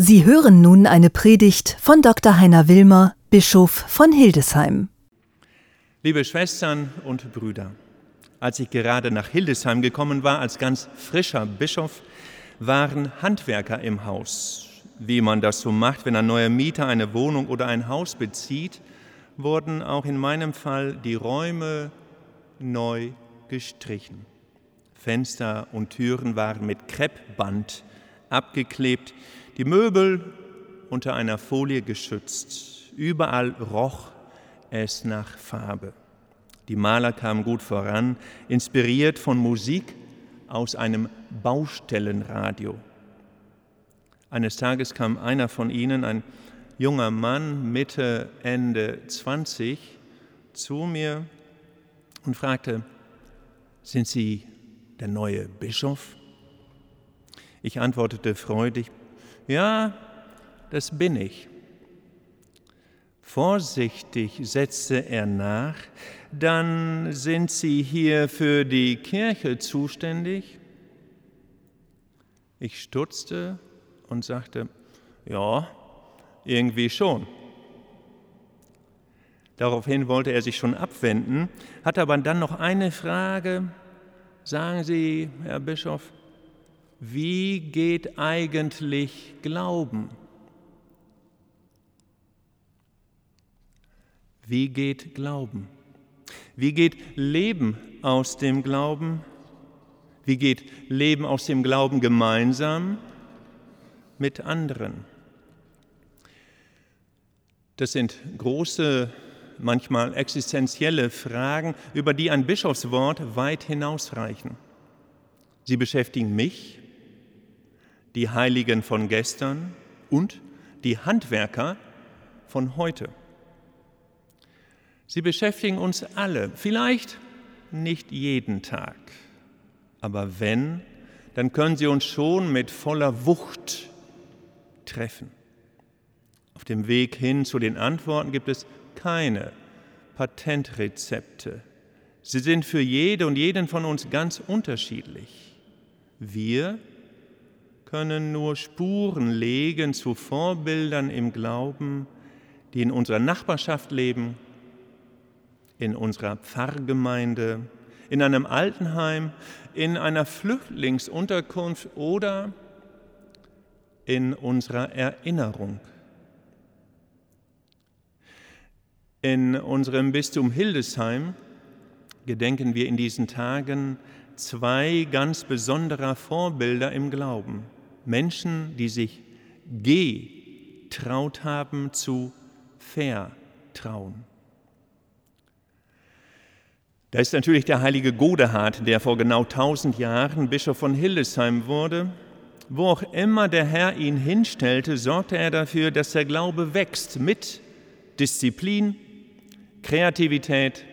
Sie hören nun eine Predigt von Dr. Heiner Wilmer, Bischof von Hildesheim. Liebe Schwestern und Brüder, als ich gerade nach Hildesheim gekommen war als ganz frischer Bischof, waren Handwerker im Haus. Wie man das so macht, wenn ein neuer Mieter eine Wohnung oder ein Haus bezieht, wurden auch in meinem Fall die Räume neu gestrichen. Fenster und Türen waren mit Kreppband abgeklebt, die Möbel unter einer Folie geschützt. Überall roch es nach Farbe. Die Maler kamen gut voran, inspiriert von Musik aus einem Baustellenradio. Eines Tages kam einer von ihnen, ein junger Mann, Mitte, Ende 20, zu mir und fragte, sind Sie der neue Bischof? Ich antwortete freudig, ja, das bin ich. Vorsichtig setzte er nach, dann sind Sie hier für die Kirche zuständig? Ich stutzte und sagte, ja, irgendwie schon. Daraufhin wollte er sich schon abwenden, hatte aber dann noch eine Frage. Sagen Sie, Herr Bischof, wie geht eigentlich Glauben? Wie geht Glauben? Wie geht Leben aus dem Glauben? Wie geht Leben aus dem Glauben gemeinsam mit anderen? Das sind große, manchmal existenzielle Fragen, über die ein Bischofswort weit hinausreichen. Sie beschäftigen mich, die Heiligen von gestern und die Handwerker von heute. Sie beschäftigen uns alle, vielleicht nicht jeden Tag, aber wenn, dann können sie uns schon mit voller Wucht treffen. Auf dem Weg hin zu den Antworten gibt es keine Patentrezepte. Sie sind für jede und jeden von uns ganz unterschiedlich. Wir können nur Spuren legen zu Vorbildern im Glauben, die in unserer Nachbarschaft leben, in unserer Pfarrgemeinde, in einem Altenheim, in einer Flüchtlingsunterkunft oder in unserer Erinnerung. In unserem Bistum Hildesheim gedenken wir in diesen Tagen zwei ganz besonderer Vorbilder im Glauben. Menschen, die sich getraut haben zu vertrauen. Da ist natürlich der heilige Godehard, der vor genau 1000 Jahren Bischof von Hildesheim wurde. Wo auch immer der Herr ihn hinstellte, sorgte er dafür, dass der Glaube wächst mit Disziplin, Kreativität,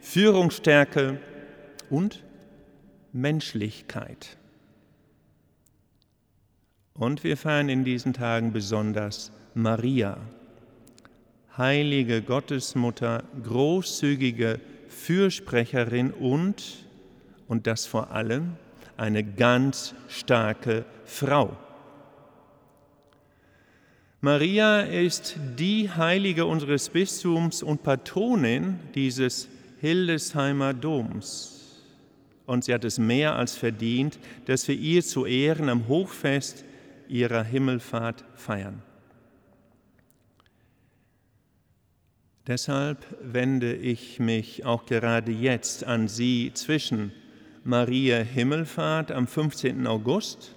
Führungsstärke und Menschlichkeit. Und wir feiern in diesen Tagen besonders Maria, heilige Gottesmutter, großzügige Fürsprecherin und, und das vor allem, eine ganz starke Frau. Maria ist die Heilige unseres Bistums und Patronin dieses Hildesheimer Doms. Und sie hat es mehr als verdient, dass wir ihr zu Ehren am Hochfest ihrer Himmelfahrt feiern. Deshalb wende ich mich auch gerade jetzt an Sie zwischen Maria Himmelfahrt am 15. August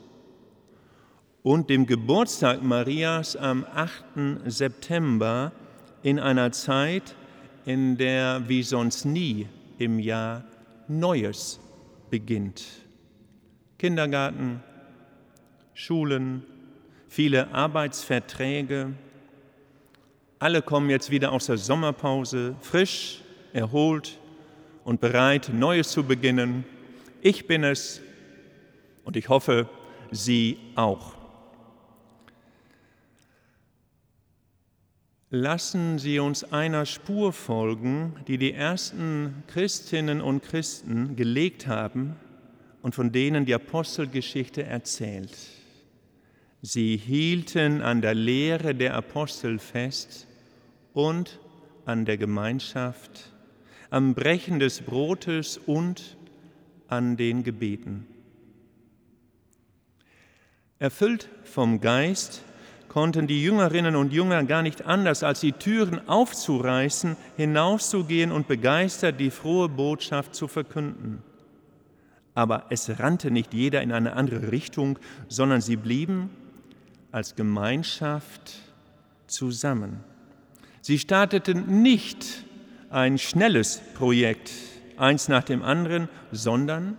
und dem Geburtstag Marias am 8. September in einer Zeit, in der wie sonst nie im Jahr Neues beginnt. Kindergarten, Schulen, viele Arbeitsverträge. Alle kommen jetzt wieder aus der Sommerpause, frisch, erholt und bereit, Neues zu beginnen. Ich bin es und ich hoffe, Sie auch. Lassen Sie uns einer Spur folgen, die die ersten Christinnen und Christen gelegt haben und von denen die Apostelgeschichte erzählt. Sie hielten an der Lehre der Apostel fest und an der Gemeinschaft, am Brechen des Brotes und an den Gebeten. Erfüllt vom Geist konnten die Jüngerinnen und Jünger gar nicht anders, als die Türen aufzureißen, hinauszugehen und begeistert die frohe Botschaft zu verkünden. Aber es rannte nicht jeder in eine andere Richtung, sondern sie blieben als Gemeinschaft zusammen. Sie starteten nicht ein schnelles Projekt, eins nach dem anderen, sondern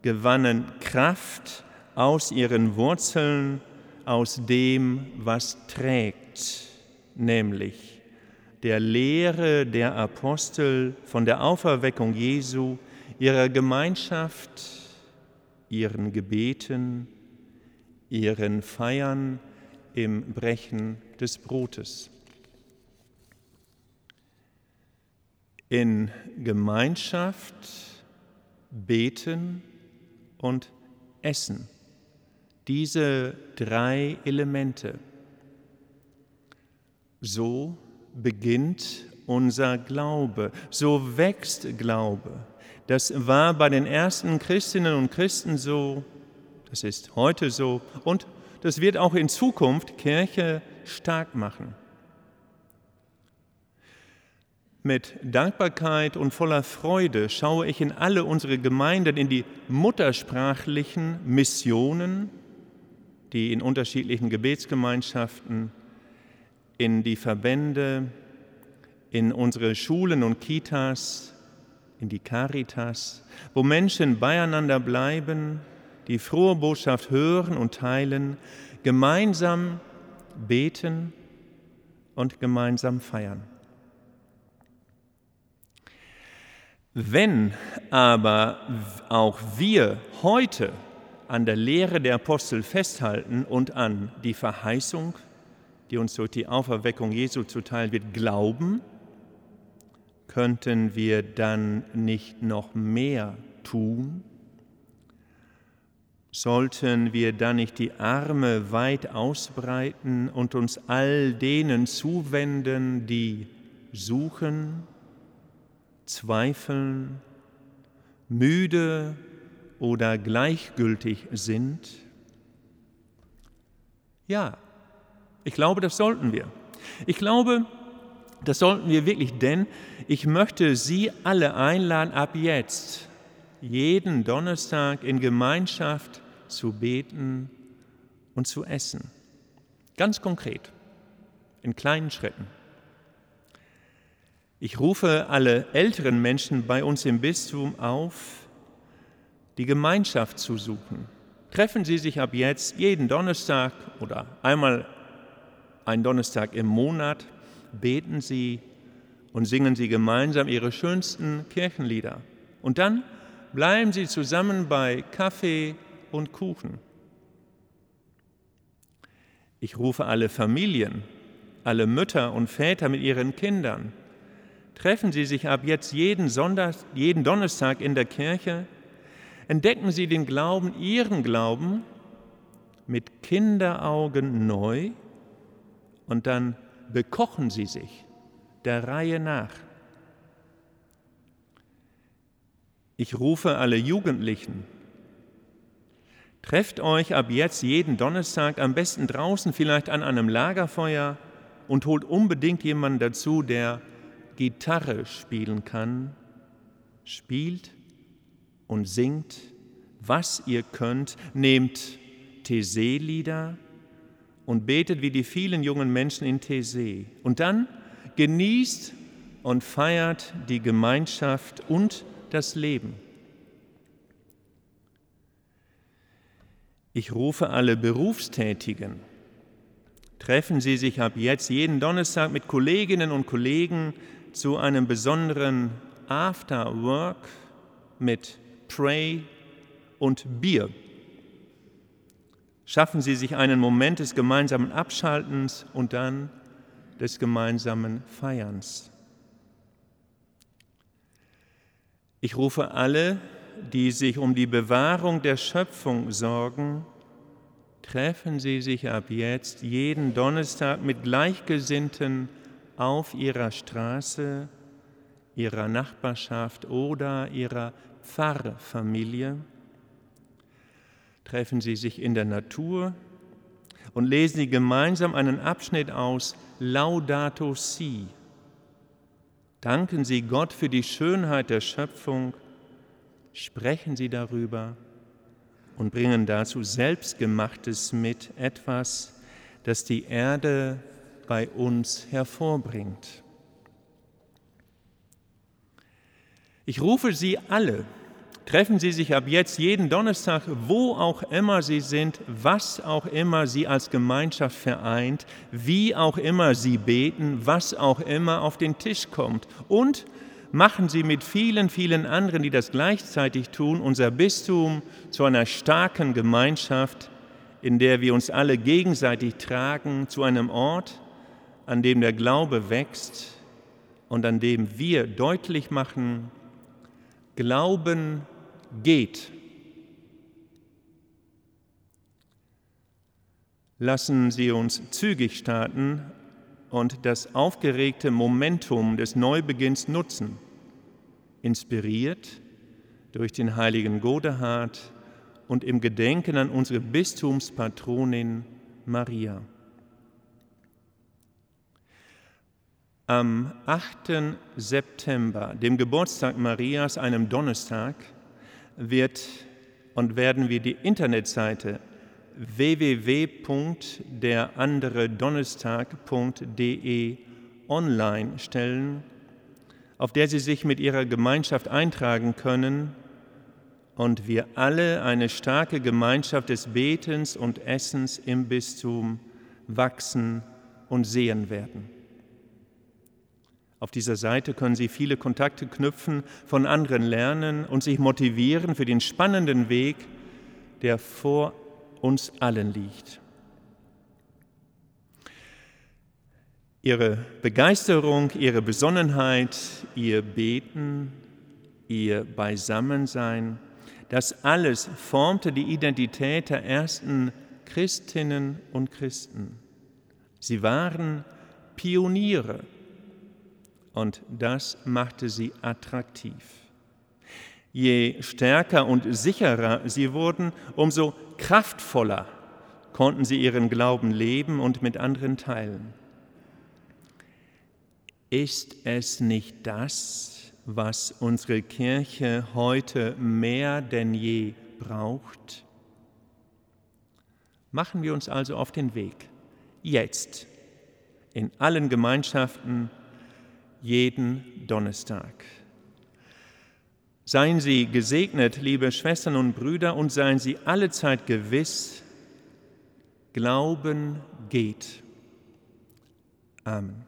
gewannen Kraft aus ihren Wurzeln, aus dem, was trägt, nämlich der Lehre der Apostel von der Auferweckung Jesu, ihrer Gemeinschaft, ihren Gebeten, ihren Feiern im Brechen des Brotes. In Gemeinschaft beten und essen. Diese drei Elemente. So beginnt unser Glaube, so wächst Glaube. Das war bei den ersten Christinnen und Christen so, das ist heute so und das wird auch in Zukunft Kirche stark machen. Mit Dankbarkeit und voller Freude schaue ich in alle unsere Gemeinden, in die muttersprachlichen Missionen, die in unterschiedlichen Gebetsgemeinschaften, in die Verbände, in unsere Schulen und Kitas, in die Caritas, wo Menschen beieinander bleiben, die frohe Botschaft hören und teilen, gemeinsam beten und gemeinsam feiern. Wenn aber auch wir heute an der Lehre der Apostel festhalten und an die Verheißung, die uns durch die Auferweckung Jesu zuteil wird, glauben, könnten wir dann nicht noch mehr tun? Sollten wir dann nicht die Arme weit ausbreiten und uns all denen zuwenden, die suchen, zweifeln, müde oder gleichgültig sind? Ja, ich glaube, das sollten wir. Ich glaube, das sollten wir wirklich, denn ich möchte Sie alle einladen, ab jetzt jeden Donnerstag in Gemeinschaft zu beten und zu essen. Ganz konkret, in kleinen Schritten. Ich rufe alle älteren Menschen bei uns im Bistum auf, die Gemeinschaft zu suchen. Treffen Sie sich ab jetzt jeden Donnerstag oder einmal einen Donnerstag im Monat, beten Sie und singen Sie gemeinsam Ihre schönsten Kirchenlieder. Und dann bleiben Sie zusammen bei Kaffee und Kuchen. Ich rufe alle Familien, alle Mütter und Väter mit ihren Kindern. Treffen Sie sich ab jetzt jeden, Sonntag, jeden Donnerstag in der Kirche. Entdecken Sie den Glauben, Ihren Glauben, mit Kinderaugen neu und dann bekochen Sie sich der Reihe nach. Ich rufe alle Jugendlichen. Trefft euch ab jetzt jeden Donnerstag am besten draußen, vielleicht an einem Lagerfeuer und holt unbedingt jemanden dazu, der Gitarre spielen kann. Spielt und singt, was ihr könnt, nehmt Thesee-Lieder und betet wie die vielen jungen Menschen in Thesee. Und dann genießt und feiert die Gemeinschaft und das Leben. Ich rufe alle Berufstätigen. Treffen Sie sich ab jetzt jeden Donnerstag mit Kolleginnen und Kollegen zu einem besonderen After Work mit Pray und Bier. Schaffen Sie sich einen Moment des gemeinsamen Abschaltens und dann des gemeinsamen Feierns. Ich rufe alle, die sich um die Bewahrung der Schöpfung sorgen, treffen Sie sich ab jetzt jeden Donnerstag mit Gleichgesinnten auf Ihrer Straße, Ihrer Nachbarschaft oder Ihrer Pfarrfamilie. Treffen Sie sich in der Natur und lesen Sie gemeinsam einen Abschnitt aus Laudato Si. Danken Sie Gott für die Schönheit der Schöpfung, sprechen Sie darüber und bringen dazu Selbstgemachtes mit, etwas, das die Erde bei uns hervorbringt. Ich rufe Sie alle, treffen Sie sich ab jetzt jeden Donnerstag, wo auch immer Sie sind, was auch immer Sie als Gemeinschaft vereint, wie auch immer Sie beten, was auch immer auf den Tisch kommt und machen Sie mit vielen, vielen anderen, die das gleichzeitig tun, unser Bistum zu einer starken Gemeinschaft, in der wir uns alle gegenseitig tragen, zu einem Ort, an dem der Glaube wächst und an dem wir deutlich machen, Glauben geht. Lassen Sie uns zügig starten und das aufgeregte Momentum des Neubeginns nutzen, inspiriert durch den heiligen Godehard und im Gedenken an unsere Bistumspatronin Maria. Am 8. September, dem Geburtstag Marias, einem Donnerstag, wird und werden wir die Internetseite www.deranderedonnerstag.de online stellen, auf der Sie sich mit Ihrer Gemeinschaft eintragen können und wir alle eine starke Gemeinschaft des Betens und Essens im Bistum wachsen und sehen werden. Auf dieser Seite können Sie viele Kontakte knüpfen, von anderen lernen und sich motivieren für den spannenden Weg, der vor uns allen liegt. Ihre Begeisterung, Ihre Besonnenheit, Ihr Beten, Ihr Beisammensein, das alles formte die Identität der ersten Christinnen und Christen. Sie waren Pioniere und das machte sie attraktiv. Je stärker und sicherer sie wurden, umso kraftvoller konnten sie ihren Glauben leben und mit anderen teilen. Ist es nicht das, was unsere Kirche heute mehr denn je braucht? Machen wir uns also auf den Weg, jetzt, in allen Gemeinschaften, jeden Donnerstag. Seien Sie gesegnet, liebe Schwestern und Brüder, und seien Sie allezeit gewiss, Glauben geht. Amen.